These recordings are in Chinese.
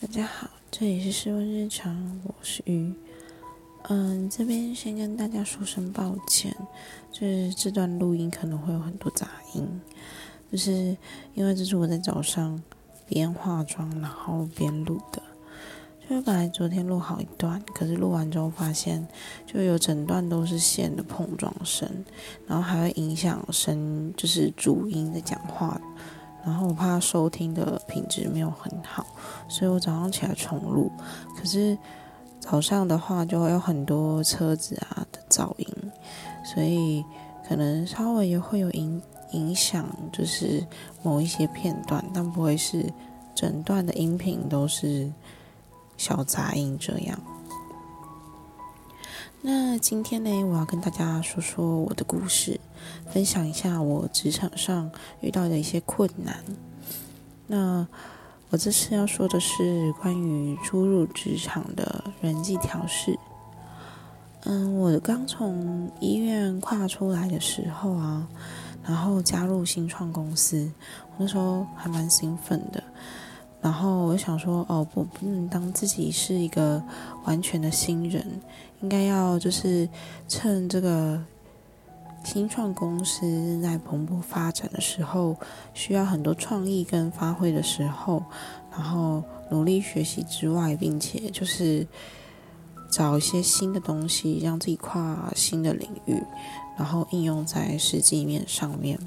大家好，这里是试问日常，我是鱼。嗯，这边先跟大家说声抱歉，就是这段录音可能会有很多杂音，就是因为这是我在早上边化妆然后边录的。就是本来昨天录好一段，可是录完之后发现就有整段都是线的碰撞声，然后还会影响声，就是主音的讲话。然后我怕收听的品质没有很好，所以我早上起来重录。可是早上的话就会有很多车子啊的噪音，所以可能稍微也会有影影响，就是某一些片段，但不会是整段的音频都是小杂音这样。那今天呢，我要跟大家说说我的故事，分享一下我职场上遇到的一些困难。那我这次要说的是关于初入职场的人际调试。嗯，我刚从医院跨出来的时候啊，然后加入新创公司，我那时候还蛮兴奋的。然后我想说，哦，我不能当自己是一个完全的新人，应该要就是趁这个新创公司在蓬勃发展的时候，需要很多创意跟发挥的时候，然后努力学习之外，并且就是找一些新的东西，让自己跨新的领域，然后应用在实际面上面。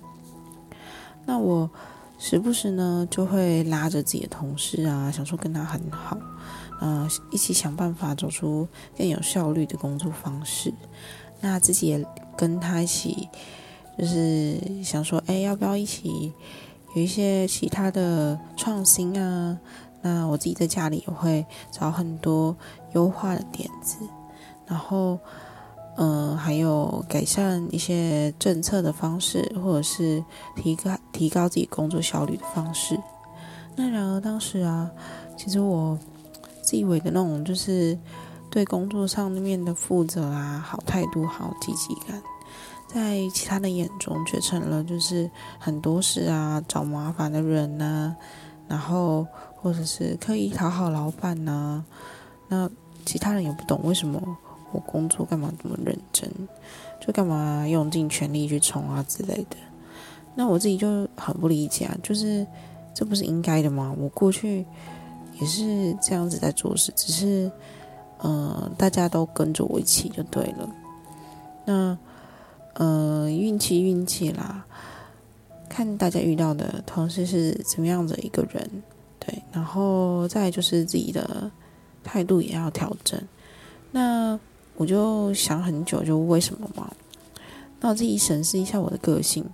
那我。时不时呢，就会拉着自己的同事啊，想说跟他很好，呃，一起想办法走出更有效率的工作方式。那自己也跟他一起，就是想说，哎，要不要一起有一些其他的创新啊？那我自己在家里也会找很多优化的点子，然后。嗯，还有改善一些政策的方式，或者是提高提高自己工作效率的方式。那然而当时啊，其实我自以为的那种，就是对工作上面的负责啊、好态度、好积极感，在其他的眼中却成了就是很多事啊找麻烦的人呐，然后或者是刻意讨好老板呐，那其他人也不懂为什么。我工作干嘛这么认真？就干嘛用尽全力去冲啊之类的？那我自己就很不理解啊，就是这不是应该的吗？我过去也是这样子在做事，只是嗯，大家都跟着我一起就对了。那嗯，运气运气啦，看大家遇到的同事是怎么样的一个人，对，然后再就是自己的态度也要调整。那。我就想很久，就为什么嘛？那我自己审视一下我的个性，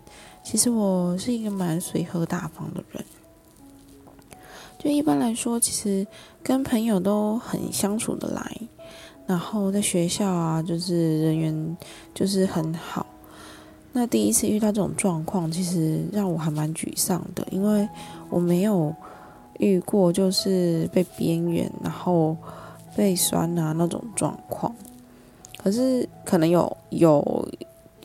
其实我是一个蛮随和大方的人。就一般来说，其实跟朋友都很相处的来，然后在学校啊，就是人缘就是很好。那第一次遇到这种状况，其实让我还蛮沮丧的，因为我没有遇过就是被边缘，然后被酸啊那种状况。可是可能有有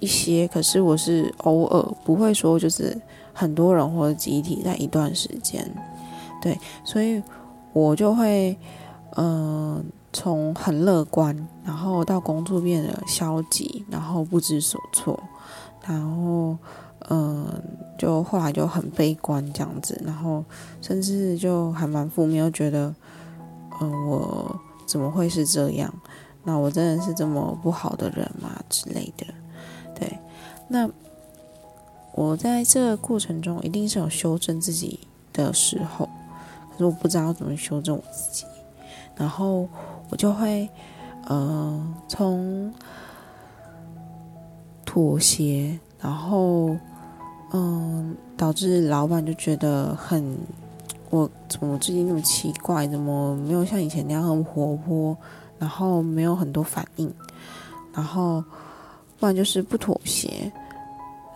一些，可是我是偶尔不会说，就是很多人或者集体在一段时间，对，所以我就会嗯，从很乐观，然后到工作变得消极，然后不知所措，然后嗯，就后来就很悲观这样子，然后甚至就还蛮负面，觉得嗯，我怎么会是这样？那我真的是这么不好的人吗？之类的，对。那我在这个过程中一定是有修正自己的时候，可是我不知道怎么修正我自己。然后我就会，呃，从妥协，然后，嗯，导致老板就觉得很，我怎么最近那么奇怪？怎么没有像以前那样很活泼？然后没有很多反应，然后不然就是不妥协，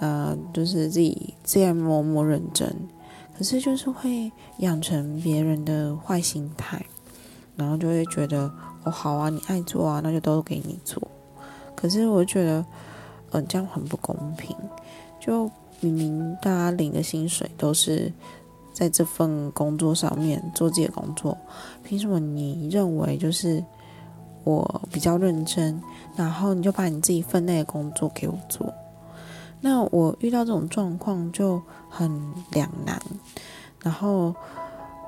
呃，就是自己这样默默认真，可是就是会养成别人的坏心态，然后就会觉得哦好啊，你爱做啊，那就都给你做。可是我觉得，嗯，这样很不公平。就明明大家领的薪水都是在这份工作上面做自己的工作，凭什么你认为就是我比较认真，然后你就把你自己分内的工作给我做？那我遇到这种状况就很两难，然后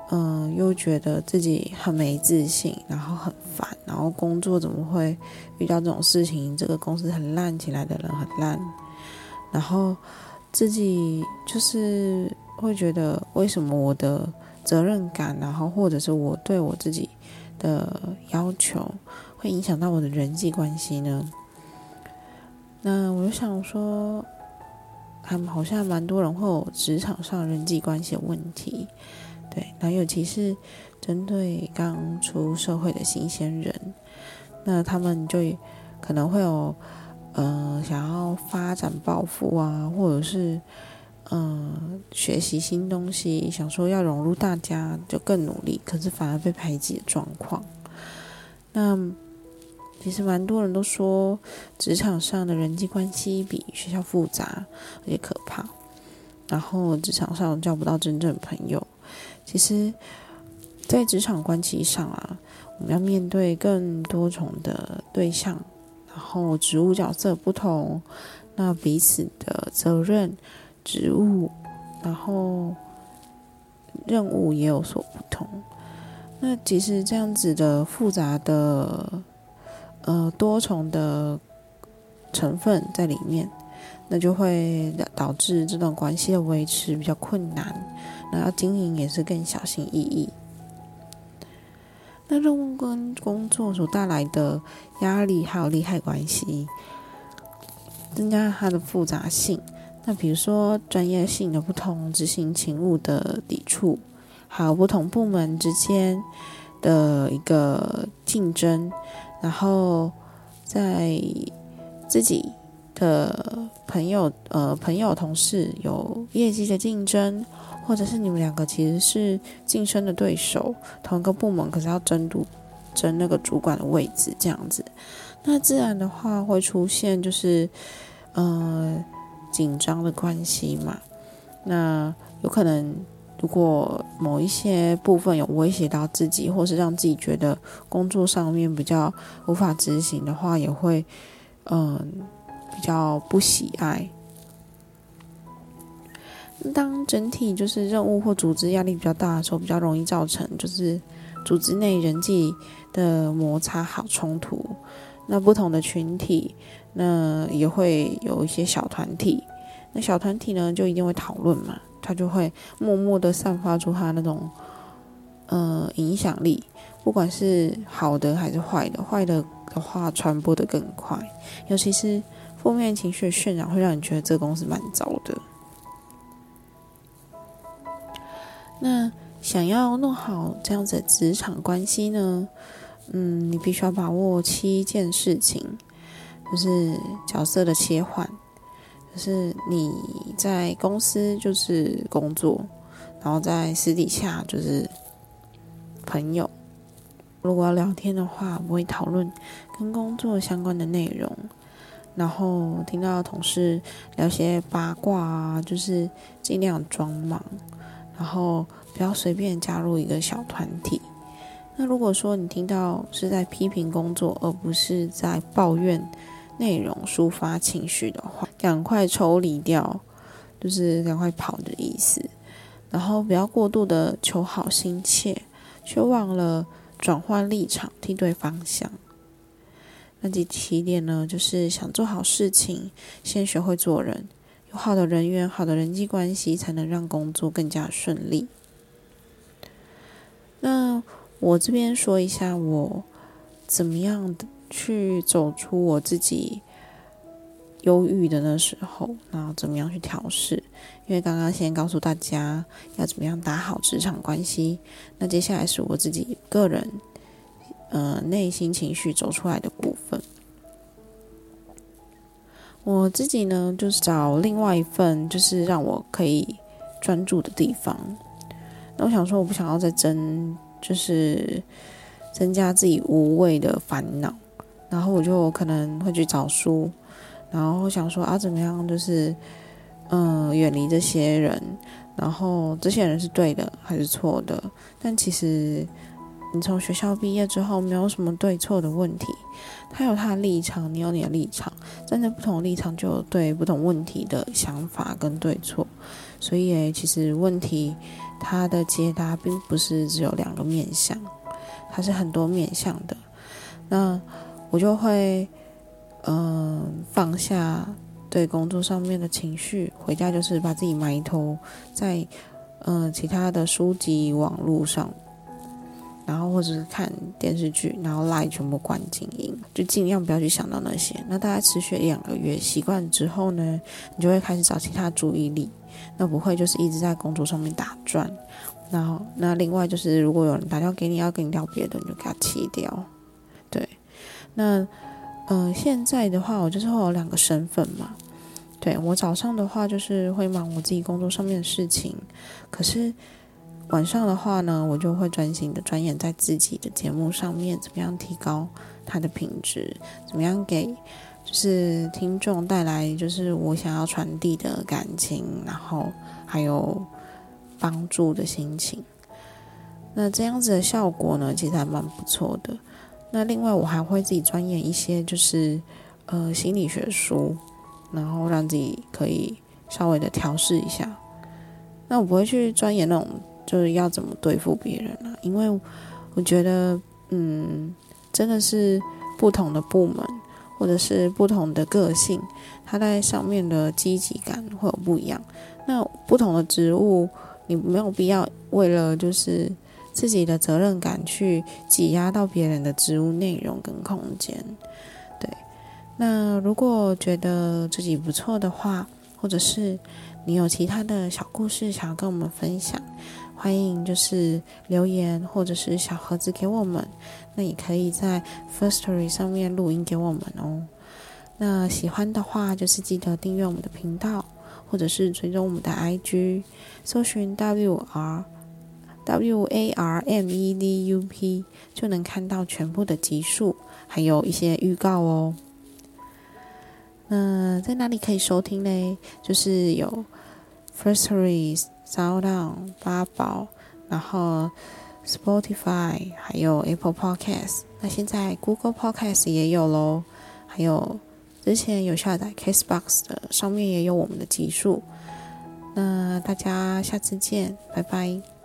嗯，又觉得自己很没自信，然后很烦，然后工作怎么会遇到这种事情？这个公司很烂，起来的人很烂，然后自己就是会觉得为什么我的责任感，然后或者是我对我自己的要求，会影响到我的人际关系呢？那我就想说。他们好像蛮多人会有职场上人际关系的问题，对，那尤其是针对刚出社会的新鲜人，那他们就可能会有，呃，想要发展抱负啊，或者是，嗯，学习新东西，想说要融入大家，就更努力，可是反而被排挤的状况，那。其实蛮多人都说，职场上的人际关系比学校复杂而且可怕。然后职场上交不到真正朋友。其实，在职场关系上啊，我们要面对更多重的对象，然后职务角色不同，那彼此的责任、职务，然后任务也有所不同。那其实这样子的复杂的。呃，多重的成分在里面，那就会导致这段关系的维持比较困难，那要经营也是更小心翼翼。那任务跟工作所带来的压力还有利害关系，增加它的复杂性。那比如说专业性的不同、执行勤务的抵触，还有不同部门之间的一个竞争。然后，在自己的朋友、呃朋友、同事有业绩的竞争，或者是你们两个其实是晋升的对手，同一个部门，可是要争夺争那个主管的位置，这样子，那自然的话会出现就是呃紧张的关系嘛，那有可能。如果某一些部分有威胁到自己，或是让自己觉得工作上面比较无法执行的话，也会嗯比较不喜爱。当整体就是任务或组织压力比较大的时候，比较容易造成就是组织内人际的摩擦好冲突。那不同的群体，那也会有一些小团体。那小团体呢，就一定会讨论嘛。他就会默默的散发出他那种，呃，影响力，不管是好的还是坏的，坏的的话传播的更快，尤其是负面情绪的渲染，会让你觉得这个公司蛮糟的。那想要弄好这样子的职场关系呢，嗯，你必须要把握七件事情，就是角色的切换。就是你在公司就是工作，然后在私底下就是朋友。如果要聊天的话，不会讨论跟工作相关的内容。然后听到同事聊些八卦啊，就是尽量装忙，然后不要随便加入一个小团体。那如果说你听到是在批评工作，而不是在抱怨。内容抒发情绪的话，赶快抽离掉，就是赶快跑的意思。然后不要过度的求好心切，却忘了转换立场，替对方向。那第七点呢，就是想做好事情，先学会做人。有好的人缘、好的人际关系，才能让工作更加顺利。那我这边说一下我怎么样。去走出我自己忧郁的那时候，然后怎么样去调试？因为刚刚先告诉大家要怎么样打好职场关系，那接下来是我自己个人，呃，内心情绪走出来的部分。我自己呢，就是找另外一份，就是让我可以专注的地方。那我想说，我不想要再增，就是增加自己无谓的烦恼。然后我就可能会去找书，然后想说啊，怎么样，就是嗯，远离这些人，然后这些人是对的还是错的？但其实你从学校毕业之后，没有什么对错的问题。他有他的立场，你有你的立场，站在不同的立场就有对不同问题的想法跟对错。所以其实问题它的解答并不是只有两个面向，它是很多面向的。那我就会嗯放下对工作上面的情绪，回家就是把自己埋头在嗯其他的书籍网络上。然后或者是看电视剧，然后 light 全部关静音，就尽量不要去想到那些。那大概持续两个月，习惯之后呢，你就会开始找其他注意力，那不会就是一直在工作上面打转。然后那另外就是，如果有人打电话给你要跟你聊别的，你就给他切掉。对，那嗯，现在的话，我就是会有两个身份嘛。对我早上的话就是会忙我自己工作上面的事情，可是。晚上的话呢，我就会专心的钻研在自己的节目上面，怎么样提高它的品质，怎么样给就是听众带来就是我想要传递的感情，然后还有帮助的心情。那这样子的效果呢，其实还蛮不错的。那另外我还会自己钻研一些就是呃心理学书，然后让自己可以稍微的调试一下。那我不会去钻研那种。就是要怎么对付别人了，因为我觉得，嗯，真的是不同的部门或者是不同的个性，他在上面的积极感会有不一样。那不同的职务，你没有必要为了就是自己的责任感去挤压到别人的职务内容跟空间。对，那如果觉得自己不错的话，或者是你有其他的小故事想要跟我们分享。欢迎就是留言或者是小盒子给我们，那也可以在 First Story 上面录音给我们哦。那喜欢的话就是记得订阅我们的频道，或者是追踪我们的 IG，搜寻 W R W A R M E D U P 就能看到全部的集数，还有一些预告哦。那在哪里可以收听呢？就是有 First Story。Sound、八宝，然后 Spotify，还有 Apple Podcast。那现在 Google Podcast 也有喽，还有之前有下载 Castbox 的，上面也有我们的集数。那大家下次见，拜拜。